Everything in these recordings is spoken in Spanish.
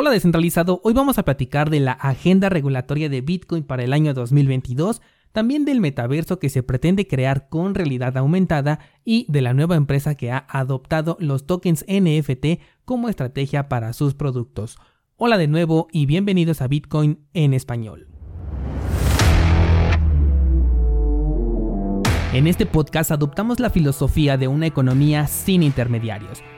Hola descentralizado, hoy vamos a platicar de la agenda regulatoria de Bitcoin para el año 2022, también del metaverso que se pretende crear con realidad aumentada y de la nueva empresa que ha adoptado los tokens NFT como estrategia para sus productos. Hola de nuevo y bienvenidos a Bitcoin en español. En este podcast adoptamos la filosofía de una economía sin intermediarios,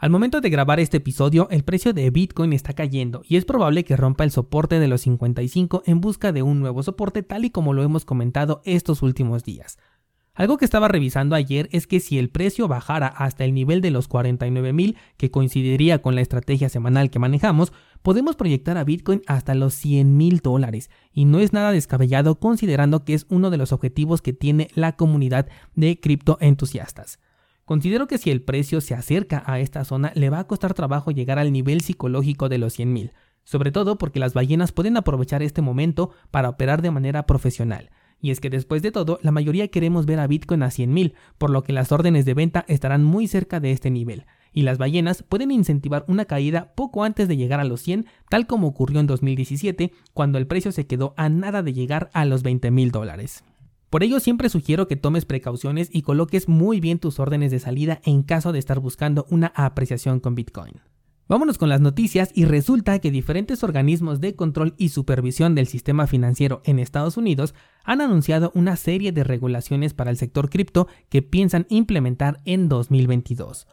Al momento de grabar este episodio, el precio de Bitcoin está cayendo y es probable que rompa el soporte de los 55 en busca de un nuevo soporte tal y como lo hemos comentado estos últimos días. Algo que estaba revisando ayer es que si el precio bajara hasta el nivel de los 49.000, que coincidiría con la estrategia semanal que manejamos, podemos proyectar a Bitcoin hasta los 100.000 dólares, y no es nada descabellado considerando que es uno de los objetivos que tiene la comunidad de criptoentusiastas. Considero que si el precio se acerca a esta zona, le va a costar trabajo llegar al nivel psicológico de los 100.000, sobre todo porque las ballenas pueden aprovechar este momento para operar de manera profesional. Y es que después de todo, la mayoría queremos ver a Bitcoin a 100.000, por lo que las órdenes de venta estarán muy cerca de este nivel. Y las ballenas pueden incentivar una caída poco antes de llegar a los 100, tal como ocurrió en 2017, cuando el precio se quedó a nada de llegar a los 20.000 dólares. Por ello siempre sugiero que tomes precauciones y coloques muy bien tus órdenes de salida en caso de estar buscando una apreciación con Bitcoin. Vámonos con las noticias y resulta que diferentes organismos de control y supervisión del sistema financiero en Estados Unidos han anunciado una serie de regulaciones para el sector cripto que piensan implementar en 2022.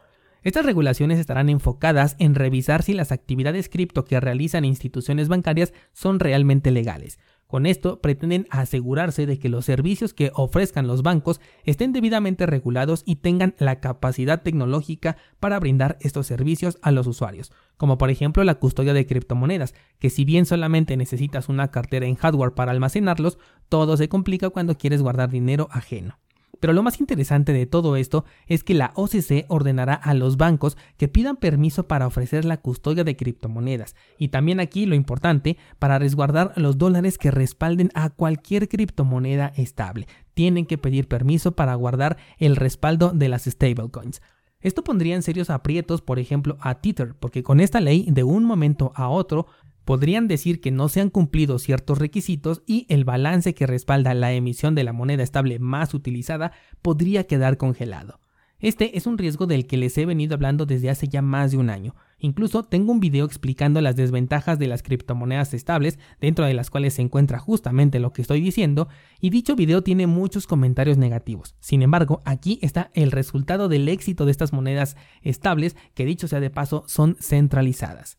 Estas regulaciones estarán enfocadas en revisar si las actividades cripto que realizan instituciones bancarias son realmente legales, con esto pretenden asegurarse de que los servicios que ofrezcan los bancos estén debidamente regulados y tengan la capacidad tecnológica para brindar estos servicios a los usuarios, como por ejemplo la custodia de criptomonedas, que si bien solamente necesitas una cartera en hardware para almacenarlos, todo se complica cuando quieres guardar dinero ajeno. Pero lo más interesante de todo esto es que la OCC ordenará a los bancos que pidan permiso para ofrecer la custodia de criptomonedas y también aquí lo importante, para resguardar los dólares que respalden a cualquier criptomoneda estable. Tienen que pedir permiso para guardar el respaldo de las stablecoins. Esto pondría en serios aprietos, por ejemplo, a Tether, porque con esta ley, de un momento a otro, podrían decir que no se han cumplido ciertos requisitos y el balance que respalda la emisión de la moneda estable más utilizada podría quedar congelado. Este es un riesgo del que les he venido hablando desde hace ya más de un año. Incluso tengo un video explicando las desventajas de las criptomonedas estables, dentro de las cuales se encuentra justamente lo que estoy diciendo, y dicho video tiene muchos comentarios negativos. Sin embargo, aquí está el resultado del éxito de estas monedas estables, que dicho sea de paso, son centralizadas.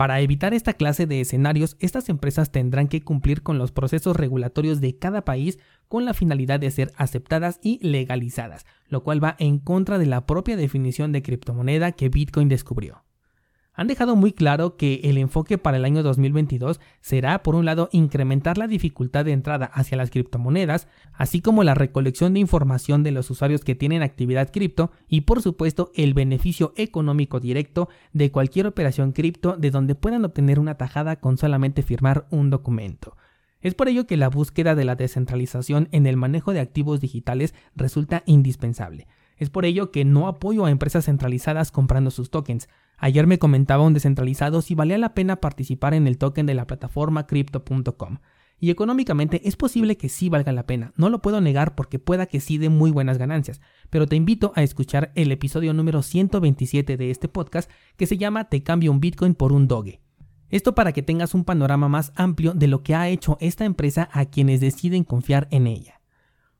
Para evitar esta clase de escenarios, estas empresas tendrán que cumplir con los procesos regulatorios de cada país con la finalidad de ser aceptadas y legalizadas, lo cual va en contra de la propia definición de criptomoneda que Bitcoin descubrió han dejado muy claro que el enfoque para el año 2022 será, por un lado, incrementar la dificultad de entrada hacia las criptomonedas, así como la recolección de información de los usuarios que tienen actividad cripto y, por supuesto, el beneficio económico directo de cualquier operación cripto de donde puedan obtener una tajada con solamente firmar un documento. Es por ello que la búsqueda de la descentralización en el manejo de activos digitales resulta indispensable. Es por ello que no apoyo a empresas centralizadas comprando sus tokens. Ayer me comentaba un descentralizado si valía la pena participar en el token de la plataforma crypto.com. Y económicamente es posible que sí valga la pena, no lo puedo negar porque pueda que sí dé muy buenas ganancias, pero te invito a escuchar el episodio número 127 de este podcast que se llama Te cambio un Bitcoin por un Doge. Esto para que tengas un panorama más amplio de lo que ha hecho esta empresa a quienes deciden confiar en ella.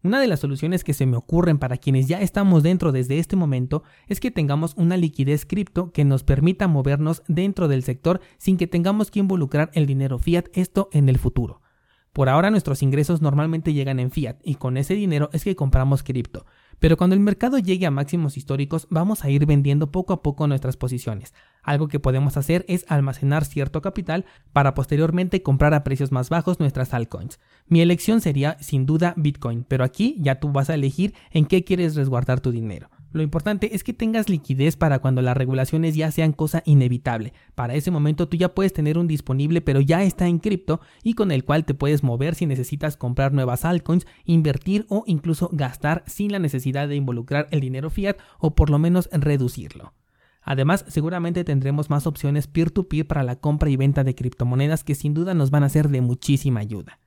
Una de las soluciones que se me ocurren para quienes ya estamos dentro desde este momento es que tengamos una liquidez cripto que nos permita movernos dentro del sector sin que tengamos que involucrar el dinero fiat, esto en el futuro. Por ahora nuestros ingresos normalmente llegan en fiat y con ese dinero es que compramos cripto, pero cuando el mercado llegue a máximos históricos vamos a ir vendiendo poco a poco nuestras posiciones. Algo que podemos hacer es almacenar cierto capital para posteriormente comprar a precios más bajos nuestras altcoins. Mi elección sería sin duda Bitcoin, pero aquí ya tú vas a elegir en qué quieres resguardar tu dinero. Lo importante es que tengas liquidez para cuando las regulaciones ya sean cosa inevitable. Para ese momento tú ya puedes tener un disponible pero ya está en cripto y con el cual te puedes mover si necesitas comprar nuevas altcoins, invertir o incluso gastar sin la necesidad de involucrar el dinero fiat o por lo menos reducirlo. Además, seguramente tendremos más opciones peer-to-peer -peer para la compra y venta de criptomonedas que sin duda nos van a ser de muchísima ayuda.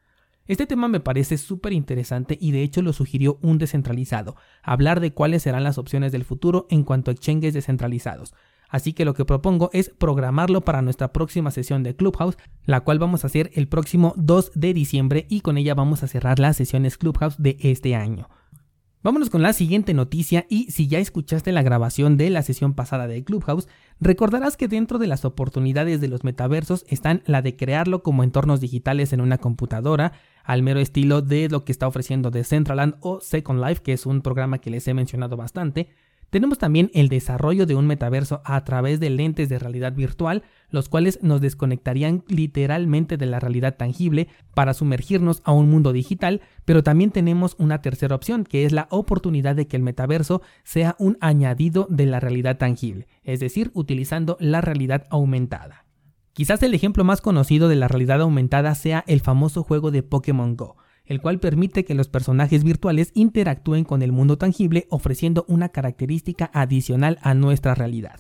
Este tema me parece súper interesante y de hecho lo sugirió un descentralizado, hablar de cuáles serán las opciones del futuro en cuanto a exchanges descentralizados. Así que lo que propongo es programarlo para nuestra próxima sesión de Clubhouse, la cual vamos a hacer el próximo 2 de diciembre y con ella vamos a cerrar las sesiones Clubhouse de este año. Vámonos con la siguiente noticia y si ya escuchaste la grabación de la sesión pasada de Clubhouse, recordarás que dentro de las oportunidades de los metaversos están la de crearlo como entornos digitales en una computadora, al mero estilo de lo que está ofreciendo Decentraland o Second Life, que es un programa que les he mencionado bastante, tenemos también el desarrollo de un metaverso a través de lentes de realidad virtual, los cuales nos desconectarían literalmente de la realidad tangible para sumergirnos a un mundo digital, pero también tenemos una tercera opción, que es la oportunidad de que el metaverso sea un añadido de la realidad tangible, es decir, utilizando la realidad aumentada. Quizás el ejemplo más conocido de la realidad aumentada sea el famoso juego de Pokémon Go, el cual permite que los personajes virtuales interactúen con el mundo tangible ofreciendo una característica adicional a nuestra realidad.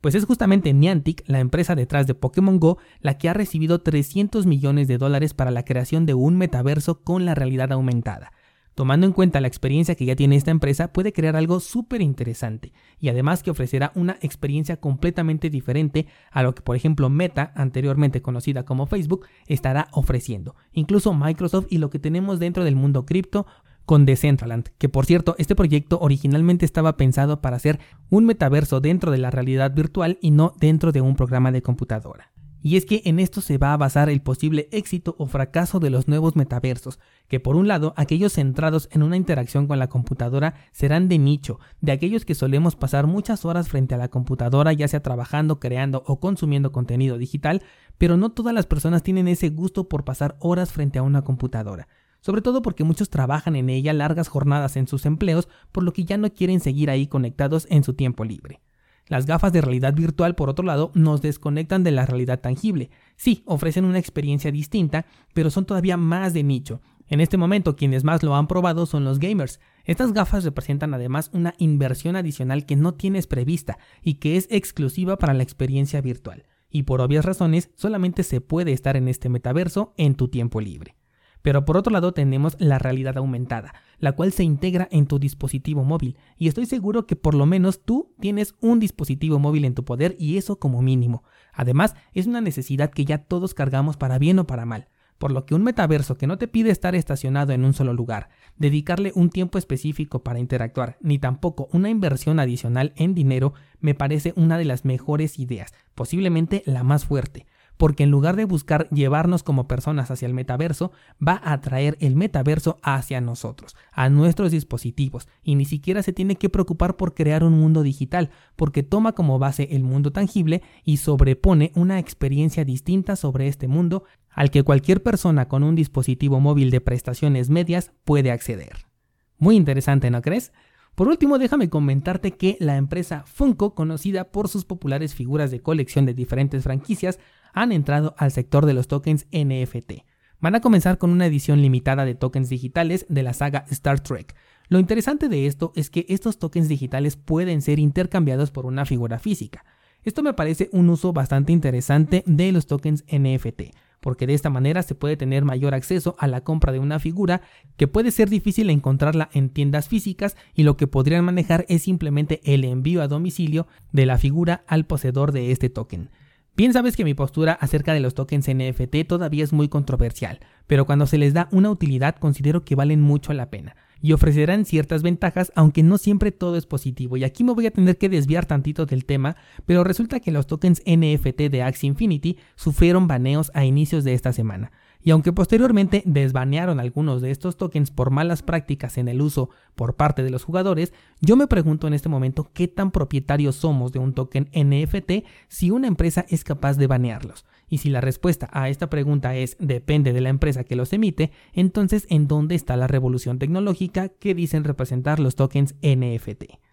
Pues es justamente Niantic, la empresa detrás de Pokémon Go, la que ha recibido 300 millones de dólares para la creación de un metaverso con la realidad aumentada, Tomando en cuenta la experiencia que ya tiene esta empresa, puede crear algo súper interesante y además que ofrecerá una experiencia completamente diferente a lo que por ejemplo Meta, anteriormente conocida como Facebook, estará ofreciendo. Incluso Microsoft y lo que tenemos dentro del mundo cripto con Decentraland, que por cierto, este proyecto originalmente estaba pensado para ser un metaverso dentro de la realidad virtual y no dentro de un programa de computadora. Y es que en esto se va a basar el posible éxito o fracaso de los nuevos metaversos, que por un lado aquellos centrados en una interacción con la computadora serán de nicho, de aquellos que solemos pasar muchas horas frente a la computadora ya sea trabajando, creando o consumiendo contenido digital, pero no todas las personas tienen ese gusto por pasar horas frente a una computadora sobre todo porque muchos trabajan en ella largas jornadas en sus empleos, por lo que ya no quieren seguir ahí conectados en su tiempo libre. Las gafas de realidad virtual, por otro lado, nos desconectan de la realidad tangible. Sí, ofrecen una experiencia distinta, pero son todavía más de nicho. En este momento, quienes más lo han probado son los gamers. Estas gafas representan además una inversión adicional que no tienes prevista y que es exclusiva para la experiencia virtual. Y por obvias razones, solamente se puede estar en este metaverso en tu tiempo libre. Pero por otro lado tenemos la realidad aumentada, la cual se integra en tu dispositivo móvil. Y estoy seguro que por lo menos tú tienes un dispositivo móvil en tu poder y eso como mínimo. Además, es una necesidad que ya todos cargamos para bien o para mal. Por lo que un metaverso que no te pide estar estacionado en un solo lugar, dedicarle un tiempo específico para interactuar, ni tampoco una inversión adicional en dinero, me parece una de las mejores ideas, posiblemente la más fuerte porque en lugar de buscar llevarnos como personas hacia el metaverso, va a traer el metaverso hacia nosotros, a nuestros dispositivos, y ni siquiera se tiene que preocupar por crear un mundo digital, porque toma como base el mundo tangible y sobrepone una experiencia distinta sobre este mundo al que cualquier persona con un dispositivo móvil de prestaciones medias puede acceder. Muy interesante, ¿no crees? Por último, déjame comentarte que la empresa Funko, conocida por sus populares figuras de colección de diferentes franquicias, han entrado al sector de los tokens NFT. Van a comenzar con una edición limitada de tokens digitales de la saga Star Trek. Lo interesante de esto es que estos tokens digitales pueden ser intercambiados por una figura física. Esto me parece un uso bastante interesante de los tokens NFT, porque de esta manera se puede tener mayor acceso a la compra de una figura que puede ser difícil encontrarla en tiendas físicas y lo que podrían manejar es simplemente el envío a domicilio de la figura al poseedor de este token. Bien sabes que mi postura acerca de los tokens NFT todavía es muy controversial, pero cuando se les da una utilidad considero que valen mucho la pena y ofrecerán ciertas ventajas, aunque no siempre todo es positivo. Y aquí me voy a tener que desviar tantito del tema, pero resulta que los tokens NFT de Axie Infinity sufrieron baneos a inicios de esta semana. Y aunque posteriormente desbanearon algunos de estos tokens por malas prácticas en el uso por parte de los jugadores, yo me pregunto en este momento qué tan propietarios somos de un token NFT si una empresa es capaz de banearlos. Y si la respuesta a esta pregunta es depende de la empresa que los emite, entonces ¿en dónde está la revolución tecnológica que dicen representar los tokens NFT?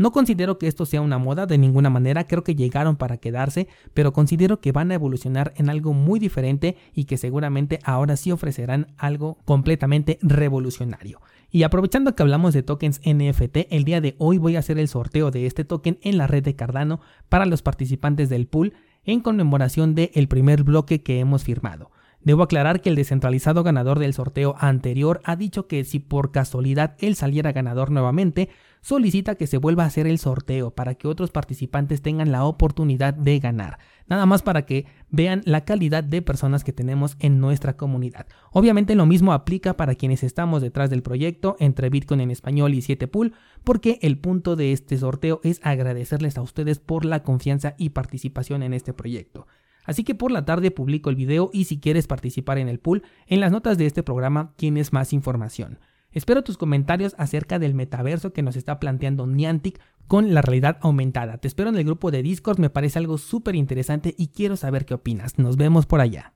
No considero que esto sea una moda de ninguna manera, creo que llegaron para quedarse, pero considero que van a evolucionar en algo muy diferente y que seguramente ahora sí ofrecerán algo completamente revolucionario. Y aprovechando que hablamos de tokens NFT, el día de hoy voy a hacer el sorteo de este token en la red de Cardano para los participantes del pool en conmemoración del primer bloque que hemos firmado. Debo aclarar que el descentralizado ganador del sorteo anterior ha dicho que si por casualidad él saliera ganador nuevamente, solicita que se vuelva a hacer el sorteo para que otros participantes tengan la oportunidad de ganar. Nada más para que vean la calidad de personas que tenemos en nuestra comunidad. Obviamente lo mismo aplica para quienes estamos detrás del proyecto entre Bitcoin en español y 7pool, porque el punto de este sorteo es agradecerles a ustedes por la confianza y participación en este proyecto. Así que por la tarde publico el video y si quieres participar en el pool, en las notas de este programa tienes más información. Espero tus comentarios acerca del metaverso que nos está planteando Niantic con la realidad aumentada. Te espero en el grupo de Discord, me parece algo súper interesante y quiero saber qué opinas. Nos vemos por allá.